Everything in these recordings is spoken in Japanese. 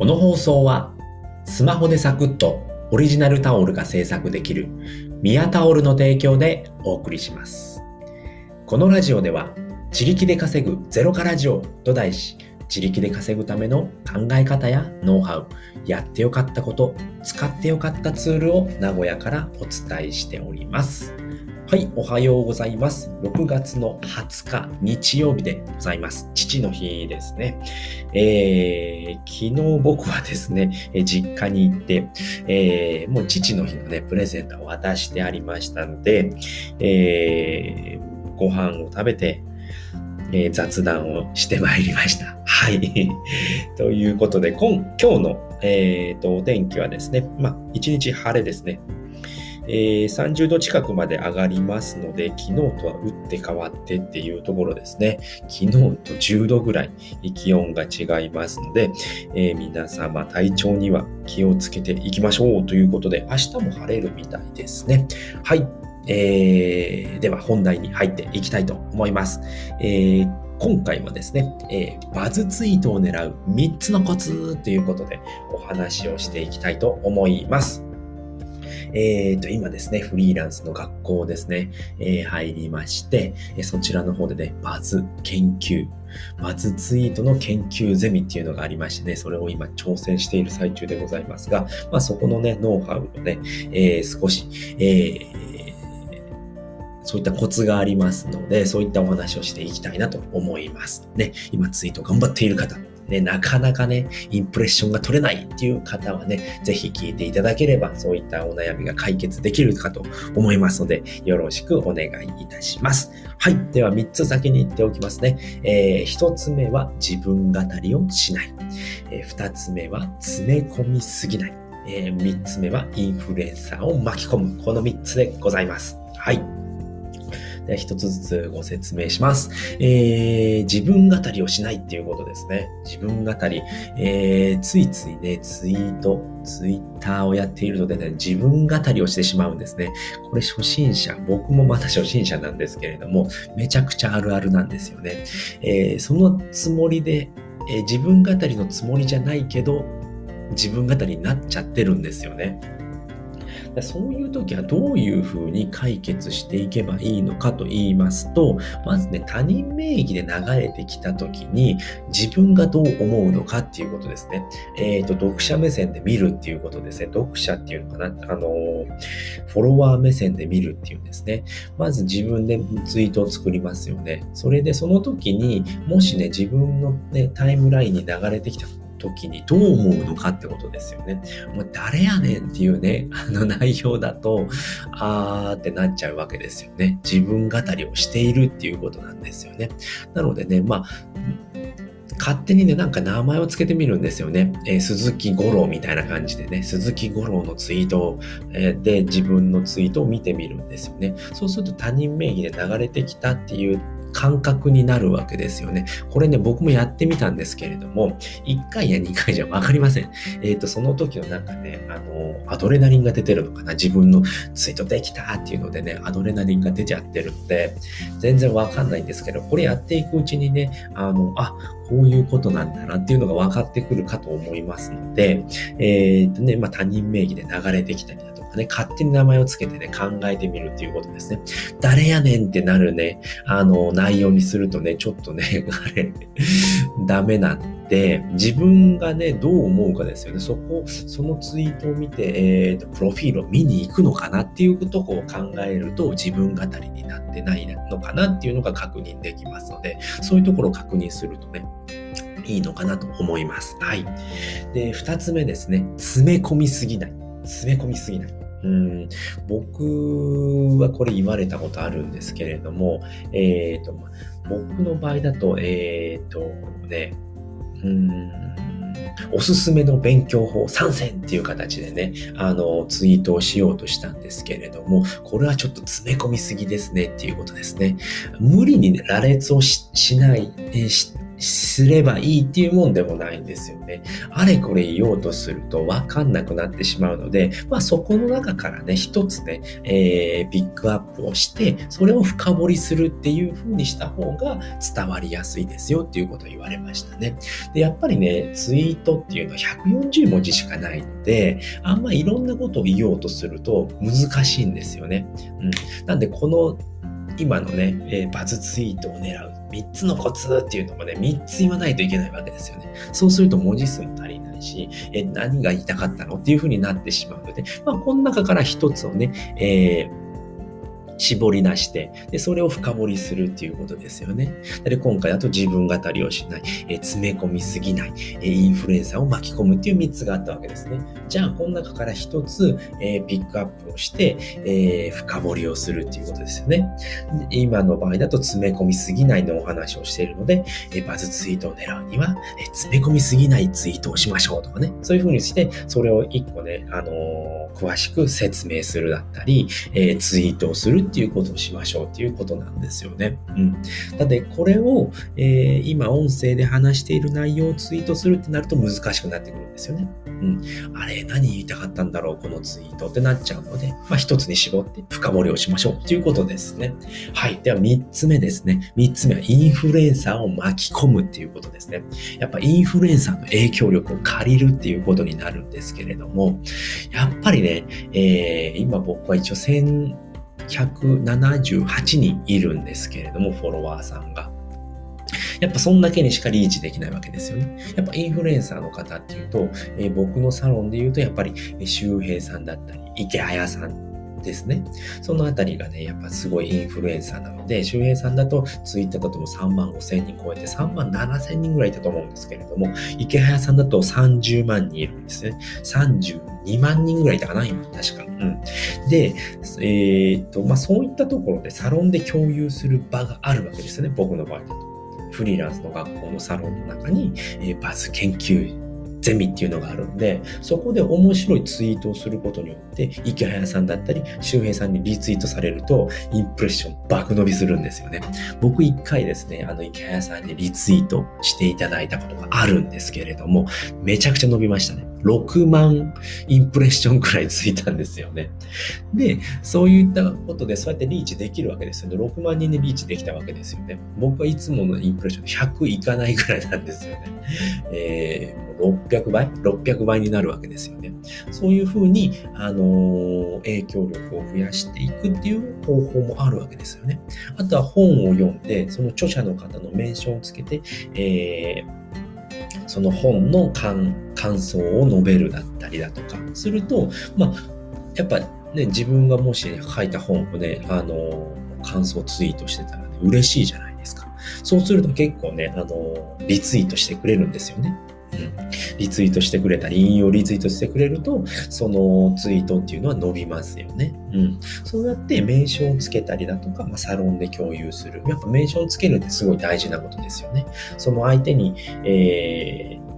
この放送はスマホでサクッとオリジナルタオルが制作できるミヤタオルの提供でお送りします。このラジオでは自力で稼ぐゼロからジオと題し自力で稼ぐための考え方やノウハウ、やってよかったこと、使ってよかったツールを名古屋からお伝えしております。はい、おはようございます。6月の20日日曜日でございます。父の日ですね。えー、昨日僕はですね、実家に行って、えー、もう父の日のね、プレゼントを渡してありましたので、えー、ご飯を食べて、えー雑談をしてまいりました。はい。ということで、今今日の、えーとお天気はですね、まあ、一日晴れですね。えー30度近くまで上がりますので、昨日とは打って変わってっていうところですね。昨日と10度ぐらい気温が違いますので、えー皆様体調には気をつけていきましょうということで、明日も晴れるみたいですね。はい。えーでは本題に入っていきたいと思います。えー今回はですね、えーバズツイートを狙う3つのコツということでお話をしていきたいと思います。えーと、今ですね、フリーランスの学校ですね、えー入りまして、えそちらの方でね、バズ研究、バズツイートの研究ゼミっていうのがありましてね、それを今挑戦している最中でございますが、まあそこのね、ノウハウをね、えー少し、えーそういったコツがありますので、そういったお話をしていきたいなと思います。ね、今ツイート頑張っている方、ね、なかなかね、インプレッションが取れないっていう方はね、ぜひ聞いていただければ、そういったお悩みが解決できるかと思いますので、よろしくお願いいたします。はい。では、3つ先に言っておきますね。えー、1つ目は自分語りをしない。えー、2つ目は詰め込みすぎない。えー、3つ目はインフルエンサーを巻き込む。この3つでございます。はい。では一つずつご説明します。えー、自分語りをしないっていうことですね。自分語り。えー、ついついね、ツイート、ツイッターをやっているのでね、自分語りをしてしまうんですね。これ初心者、僕もまた初心者なんですけれども、めちゃくちゃあるあるなんですよね。えー、そのつもりで、えー自分語りのつもりじゃないけど、自分語りになっちゃってるんですよね。でそういう時はどういうふうに解決していけばいいのかと言いますと、まずね、他人名義で流れてきた時に自分がどう思うのかっていうことですね。えっ、と、読者目線で見るっていうことですね。読者っていうのかな？あの、フォロワー目線で見るっていうんですね。まず自分でツイートを作りますよね。それでその時にもしね、自分のね、タイムラインに流れてきた時にどう思うのかってことですよね。もう誰やねんっていうね、あの内容だと、あーってなっちゃうわけですよね。自分語りをしているっていうことなんですよね。なのでね、まあ、勝手にね、なんか名前をつけてみるんですよね。えー鈴木五郎みたいな感じでね、鈴木五郎のツイートを、えーで自分のツイートを見てみるんですよね。そうすると他人名義で流れてきたっていう感覚になるわけですよね。これね、僕もやってみたんですけれども、1回や2回じゃわかりません。えっ、と、その時のなんかね、あの、アドレナリンが出てるのかな自分のツイートできたっていうのでね、アドレナリンが出ちゃってるので、全然わかんないんですけど、これやっていくうちにね、あの、あ、こういうことなんだなっていうのが分かってくるかと思いますので、えっ、とね、まあ他人名義で流れてきたりだとかね、勝手に名前をつけてね、考えてみるっていうことですね。誰やねんってなるね、あの、内容にするとね、ちょっとね、あれ、ダメなんで、自分がね、どう思うかですよね。そこ、そのツイートを見て、えーと、プロフィールを見に行くのかなっていうとこを考えると、自分語りになってないのかなっていうのが確認できますので、そういうところを確認するとね、いいのかなと思います。はい。で、二つ目ですね。詰め込みすぎない。詰め込みすぎない。うん僕はこれ言われたことあるんですけれども、えっ、と、僕の場合だと、えっ、とね、うん、おすすめの勉強法参戦っていう形でね、あの、ツイートをしようとしたんですけれども、これはちょっと詰め込みすぎですねっていうことですね。無理に羅列をししない、えーしすればいいっていうもんでもないんですよね。あれこれ言おうとすると分かんなくなってしまうので、まあそこの中からね、一つね、えー、ピックアップをして、それを深掘りするっていう風にした方が伝わりやすいですよっていうことを言われましたね。で、やっぱりね、ツイートっていうのは140文字しかないので、あんまいろんなことを言おうとすると難しいんですよね。うん。なんでこの今のね、えー、バズツイートを狙う3つのコツっていうのもね、3つ言わないといけないわけですよね。そうすると文字数足りないし、え何が言いたかったのっていうふうになってしまうので、まあ、この中から1つをね、えー絞り出して、で、それを深掘りするっていうことですよね。で、今回だと自分語りをしない、え詰め込みすぎない、えインフルエンサーを巻き込むっていう3つがあったわけですね。じゃあ、この中から1つ、えピックアップをして、え深掘りをするっていうことですよね。今の場合だと詰め込みすぎないのお話をしているので、えバズツイートを狙うには、え詰め込みすぎないツイートをしましょうとかね。そういうふうにして、それを1個ね、あのー、詳しく説明するだったり、えツイートをするっていうことをしましょうっていうことなんですよね。うん。だってこれを、えー、今音声で話している内容をツイートするってなると難しくなってくるんですよね。うん。あれ、何言いたかったんだろう、このツイートってなっちゃうので、まあ一つに絞って深掘りをしましょうっていうことですね。はい。では三つ目ですね。三つ目はインフルエンサーを巻き込むっていうことですね。やっぱインフルエンサーの影響力を借りるっていうことになるんですけれども、やっぱりね、えー、今僕は一応1000 178人いるんですけれども、フォロワーさんが。やっぱそんだけにしかリーチできないわけですよね。やっぱインフルエンサーの方っていうと、えー、僕のサロンで言うとやっぱり周平さんだったり、池早さんですね。そのあたりがね、やっぱすごいインフルエンサーなので、周平さんだとツイッターだとも3万5千人超えて3万7千人ぐらいいたと思うんですけれども、池早さんだと30万人いるんですね。32万人ぐらいいたかな、今、確か。うん。で、えー、っと、まあ、そういったところでサロンで共有する場があるわけですね、僕の場合だと。フリーランスの学校のサロンの中に、えー、バズ研究ゼミっていうのがあるんで、そこで面白いツイートをすることによって、池早さんだったり、周平さんにリツイートされると、インプレッション爆伸びするんですよね。僕一回ですね、あの池早さんにリツイートしていただいたことがあるんですけれども、めちゃくちゃ伸びましたね。6万インプレッションくらいついたんですよね。で、そういったことでそうやってリーチできるわけですよね。6万人でリーチできたわけですよね。僕はいつものインプレッション100いかないくらいなんですよね。えー、600倍 ?600 倍になるわけですよね。そういうふうに、あのー、影響力を増やしていくっていう方法もあるわけですよね。あとは本を読んで、その著者の方のメンションをつけて、えーその本の感想を述べるだったりだとかすると、まあ、やっぱね、自分がもし、ね、書いた本をね、あの、感想ツイートしてたらね、嬉しいじゃないですか。そうすると結構ね、あの、リツイートしてくれるんですよね。うん、リツイートしてくれたり、引用リツイートしてくれると、そのツイートっていうのは伸びますよね。うん。そうやって名称をつけたりだとか、まあ、サロンで共有する。やっぱ名称をつけるってすごい大事なことですよね。その相手に、えー、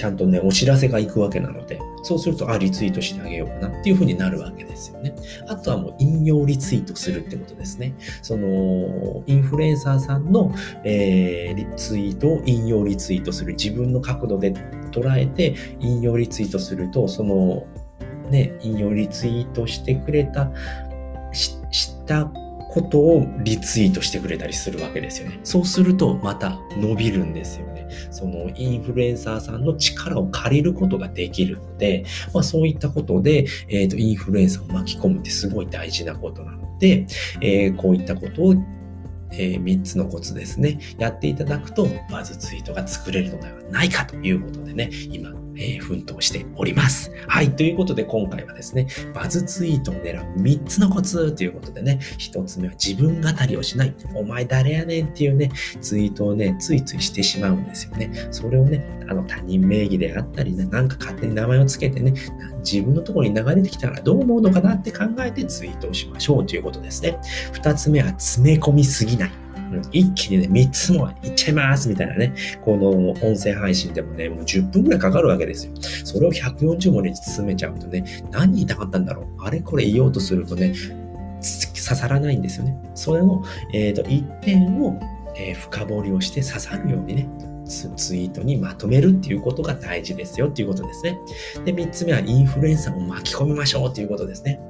ちゃんとね、お知らせが行くわけなので、そうすると、あ、リツイートしてあげようかなっていうふうになるわけですよね。あとはもう引用リツイートするってことですね。その、インフルエンサーさんの、えー、リツイートを引用リツイートする。自分の角度で捉えて引用リツイートすると、その、ね、引用リツイートしてくれた、ししたことをリツイートしてくれたりするわけですよね。そうするとまた伸びるんですよね。そのインフルエンサーさんの力を借りることができるので、まあ、そういったことで、えっ、ー、と、インフルエンサーを巻き込むってすごい大事なことなので、えー、こういったことをえー、3つのコツですね。やっていただくと、バズツイートが作れるのではないかということでね、今、えー、奮闘しております。はい。ということで今回はですね、バズツイートを狙う3つのコツということでね、1つ目は自分語りをしない。お前誰やねんっていうね、ツイートをね、ついついしてしまうんですよね。それをね、あの他人名義であったりね、なんか勝手に名前をつけてね、自分のところに流れてきたらどう思うのかなって考えてツイートをしましょうということですね。2つ目は詰め込みすぎない。一気にね、3つもいっちゃいますみたいなね、この音声配信でもね、もう10分くらいかかるわけですよ。それを140文字に進めちゃうとね、何言いたかったんだろうあれこれ言おうとするとね、刺さらないんですよね。それの、えっ、ー、と、一点をえー、深掘りをして刺さるようにね、ツイートにまとめるっていうことが大事ですよっていうことですね。で、3つ目はインフルエンサーを巻き込みましょうっていうことですね。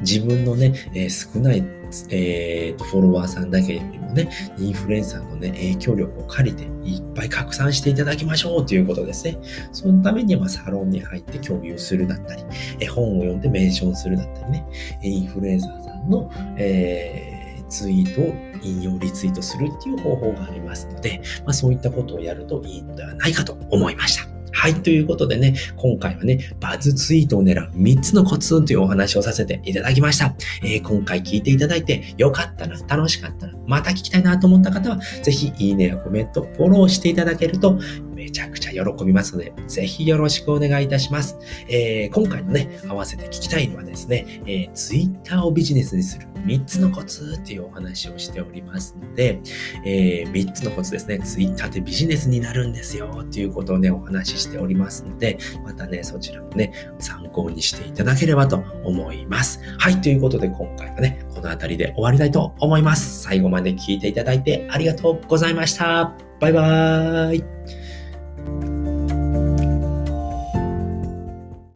自分のね、えー、少ない、えー、フォロワーさんだけよりもね、インフルエンサーのね、影響力を借りていっぱい拡散していただきましょうということですね。そのためにはサロンに入って共有するだったり、え本を読んでメンションするだったりね、インフルエンサーさんの、えーツイートを引用リツイートするっていう方法がありますので、まあ、そういったことをやるといいのではないかと思いました。はい。ということでね、今回はね、バズツイートを狙う3つのコツというお話をさせていただきました。えー、今回聞いていただいてよかったな、楽しかったな、また聞きたいなと思った方は、ぜひいいねやコメント、フォローしていただけると、めちゃくちゃ喜びますので、ぜひよろしくお願いいたします。えー、今回のね、合わせて聞きたいのはですね、えー、Twitter をビジネスにする3つのコツっていうお話をしておりますので、えー、3つのコツですね、Twitter でビジネスになるんですよっていうことをね、お話ししておりますので、またね、そちらもね、参考にしていただければと思います。はい、ということで今回はね、この辺りで終わりたいと思います。最後まで聞いていただいてありがとうございました。バイバーイ。